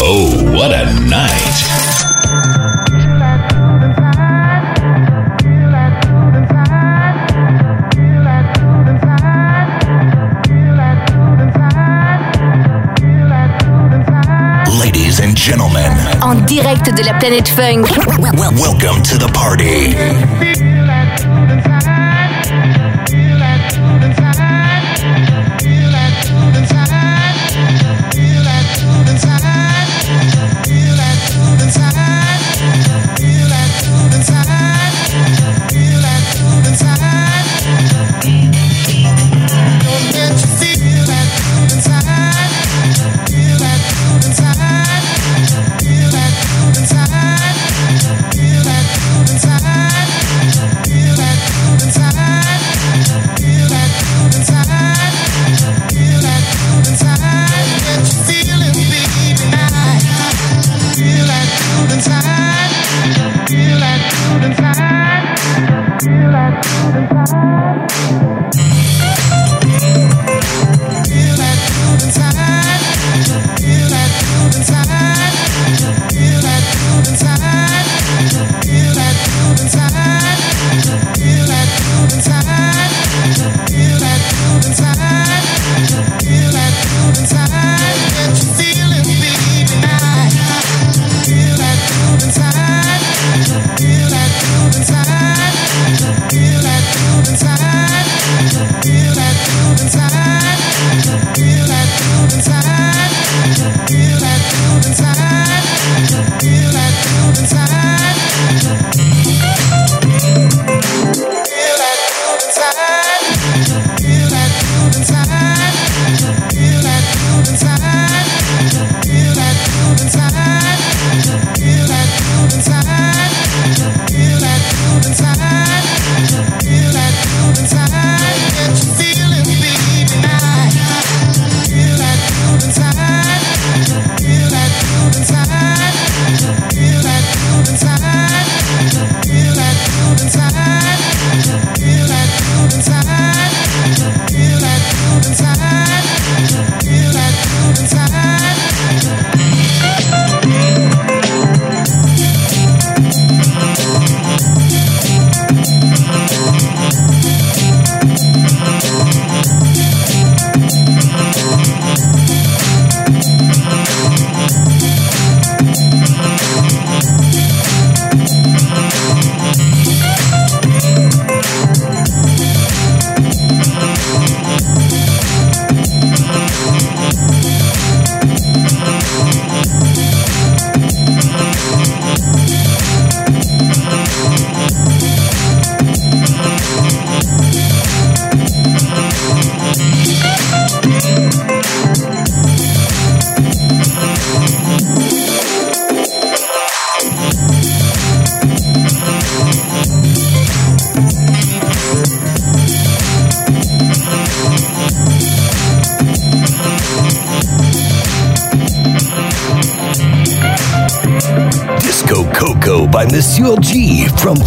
Oh, what a night! Ladies and gentlemen, En direct de la planète funk. welcome to the party.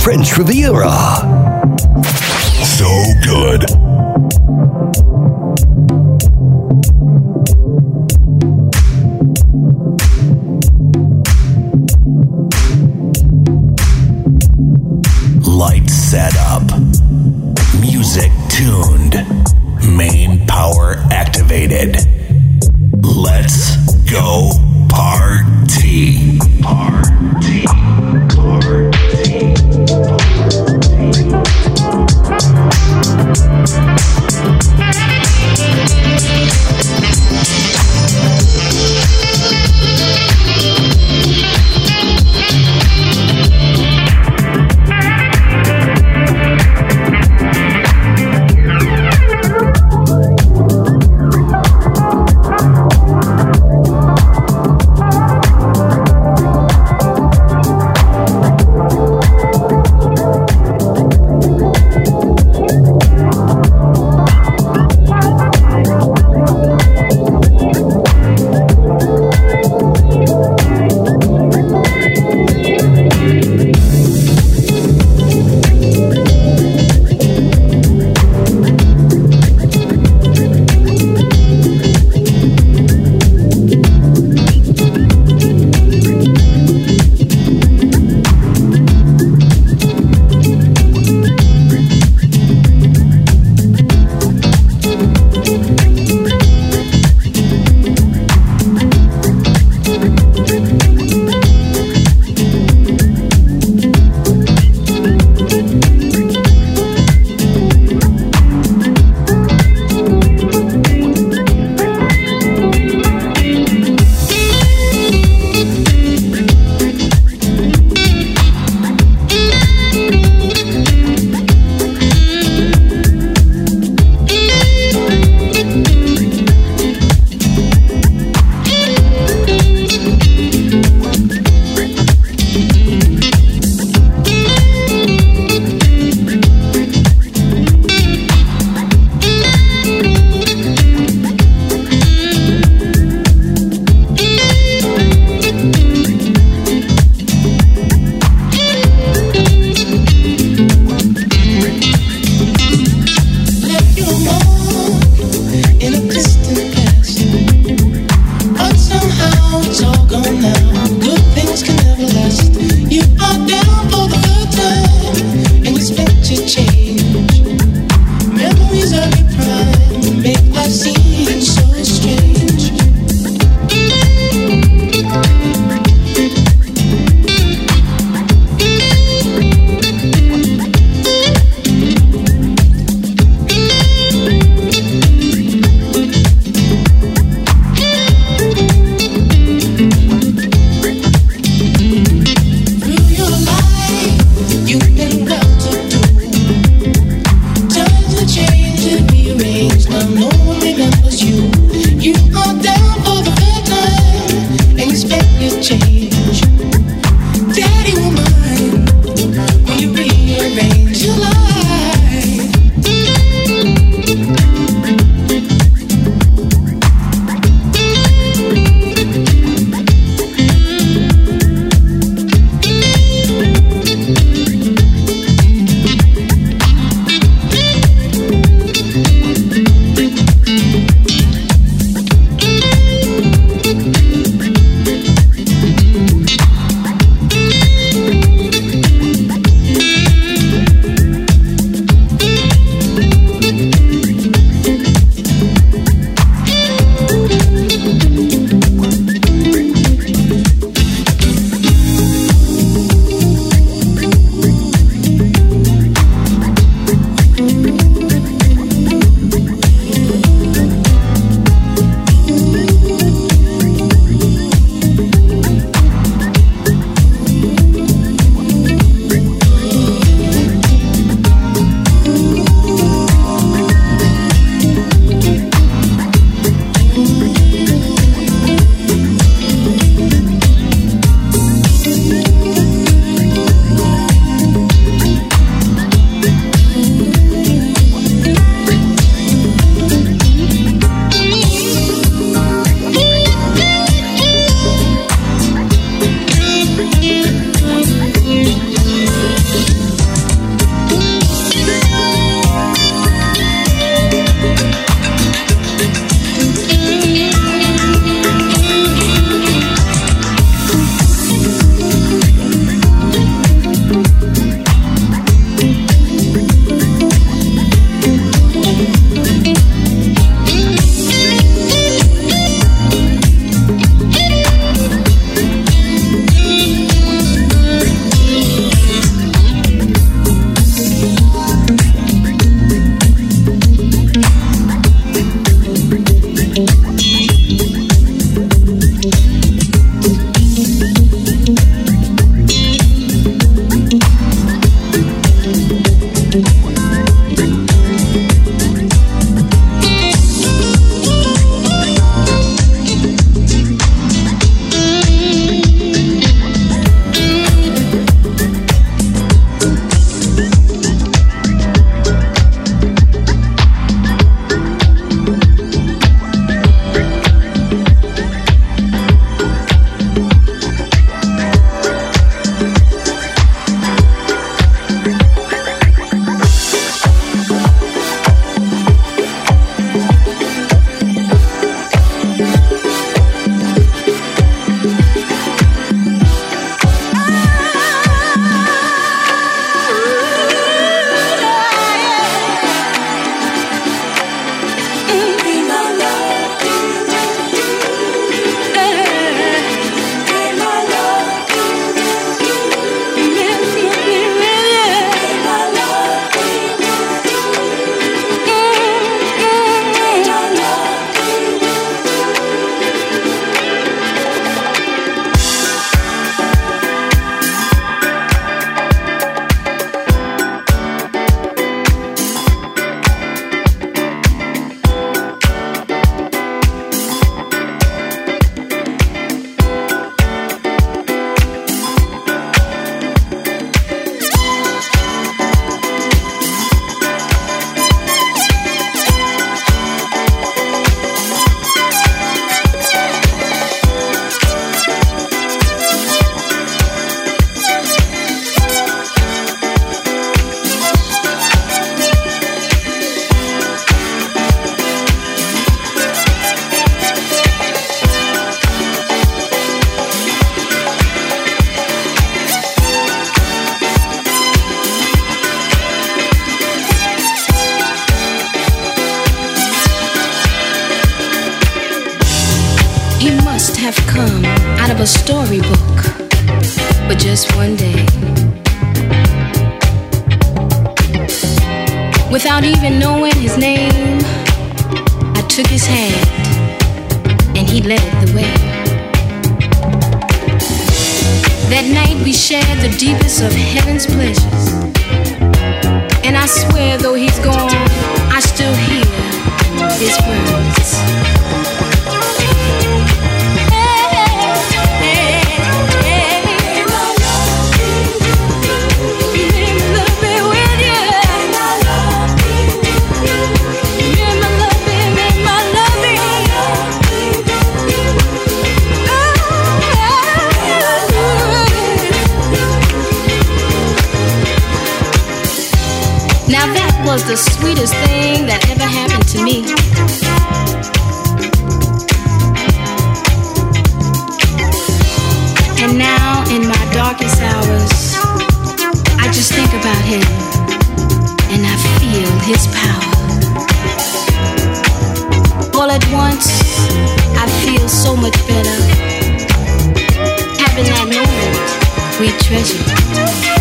French Riviera. So good. Light set up. Music tuned. Main power activated. Come out of a storybook for just one day. Without even knowing his name, I took his hand and he led the way. That night we shared the deepest of heaven's pleasures. And I swear, though he's gone, I still hear his words. Was the sweetest thing that ever happened to me. And now, in my darkest hours, I just think about him and I feel his power. All at once, I feel so much better. Having that moment we treasure.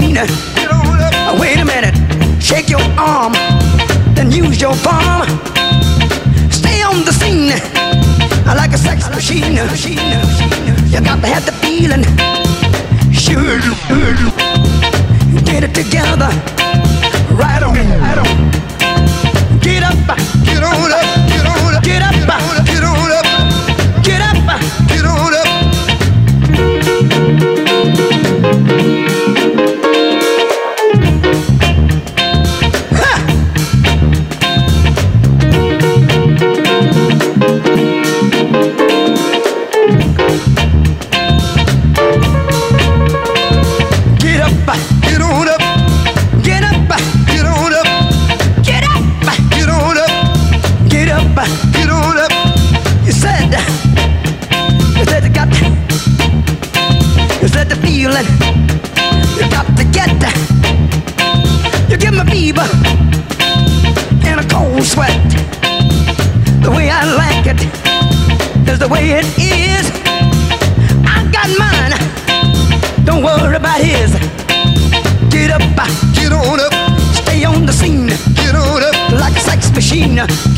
machine. Wait a minute, shake your arm, then use your palm. Stay on the scene, I like a sex machine. You got to have the feeling. Sure, get it together. Right on, right on. Get up, get on up, get on up, get up. Queen.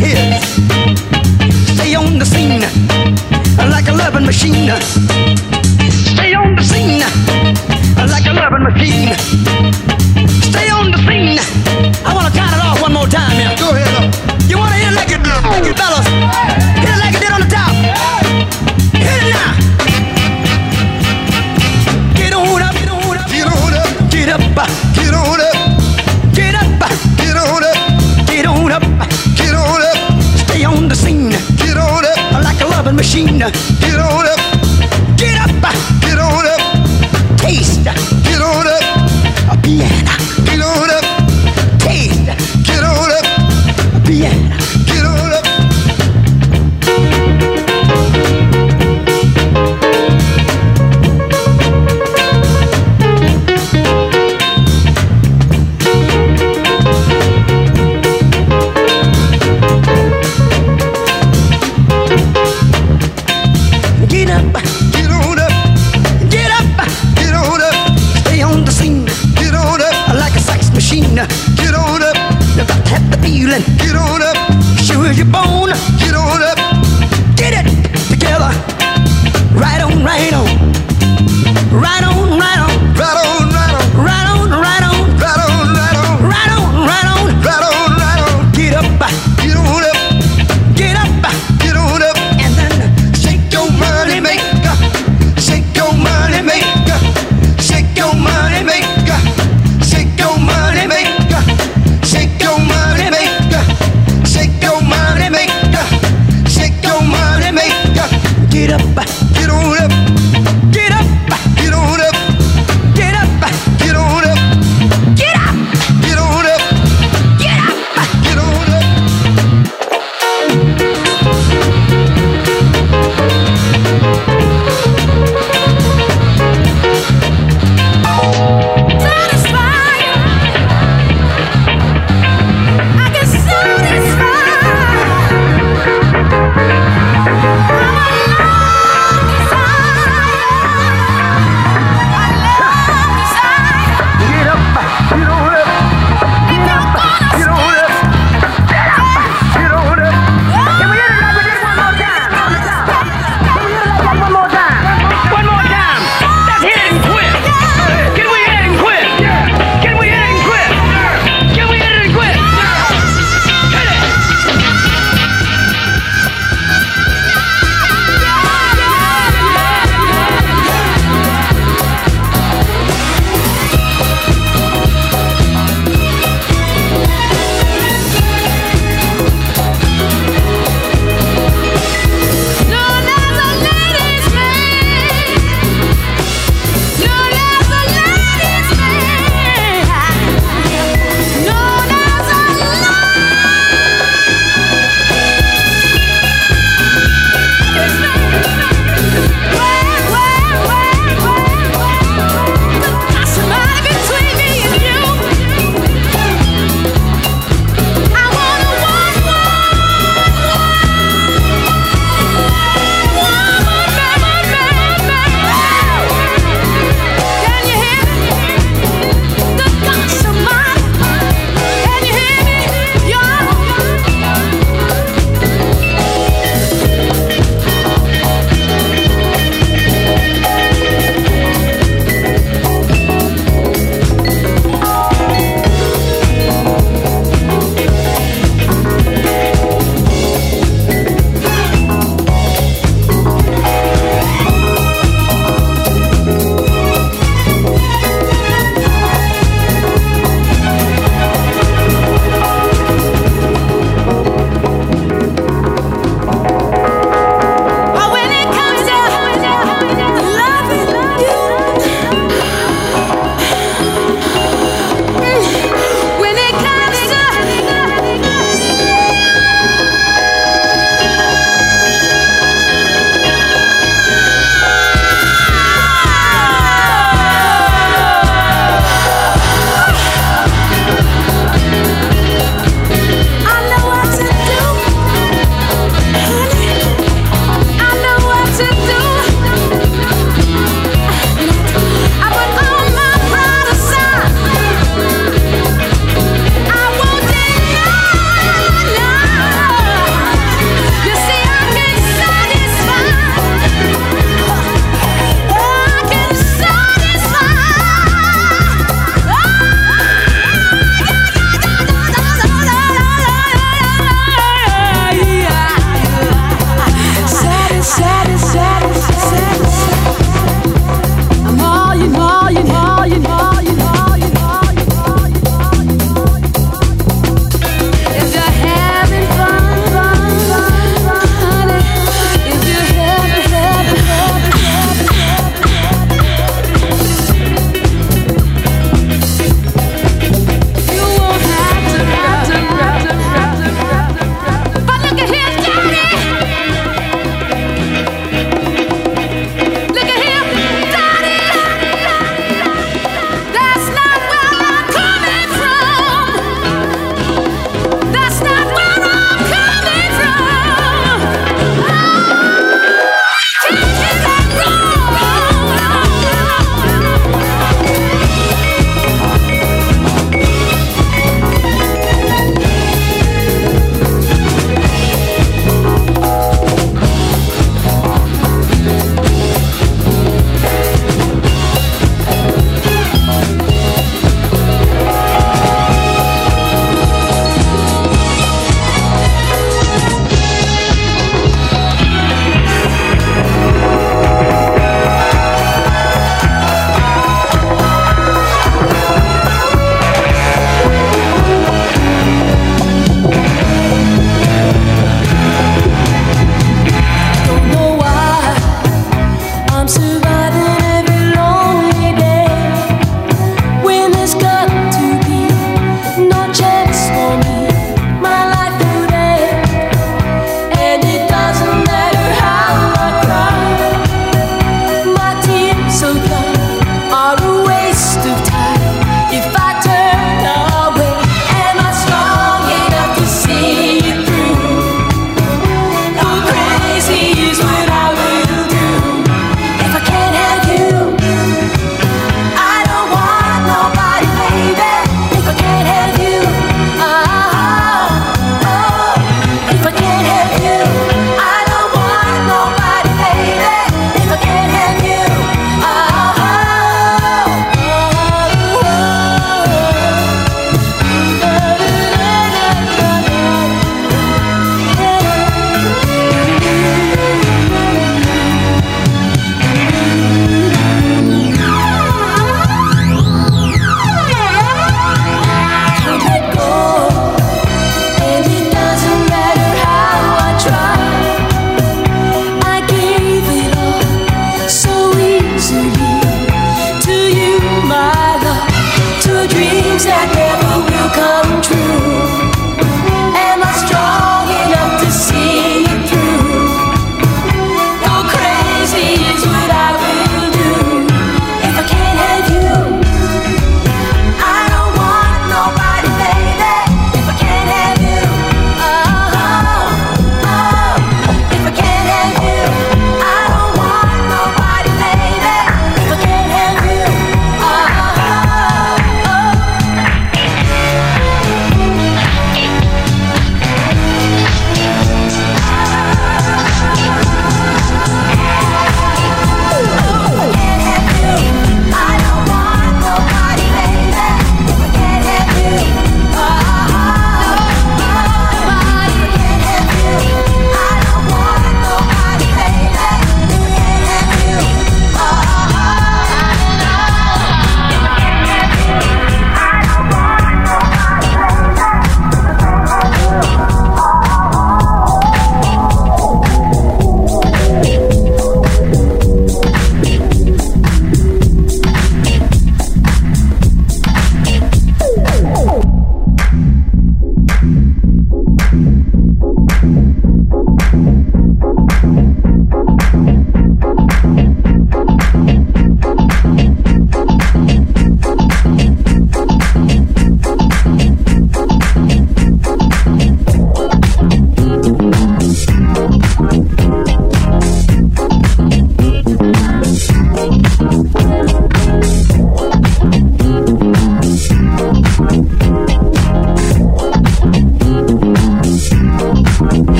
right here. Stay on the scene like a loving machine.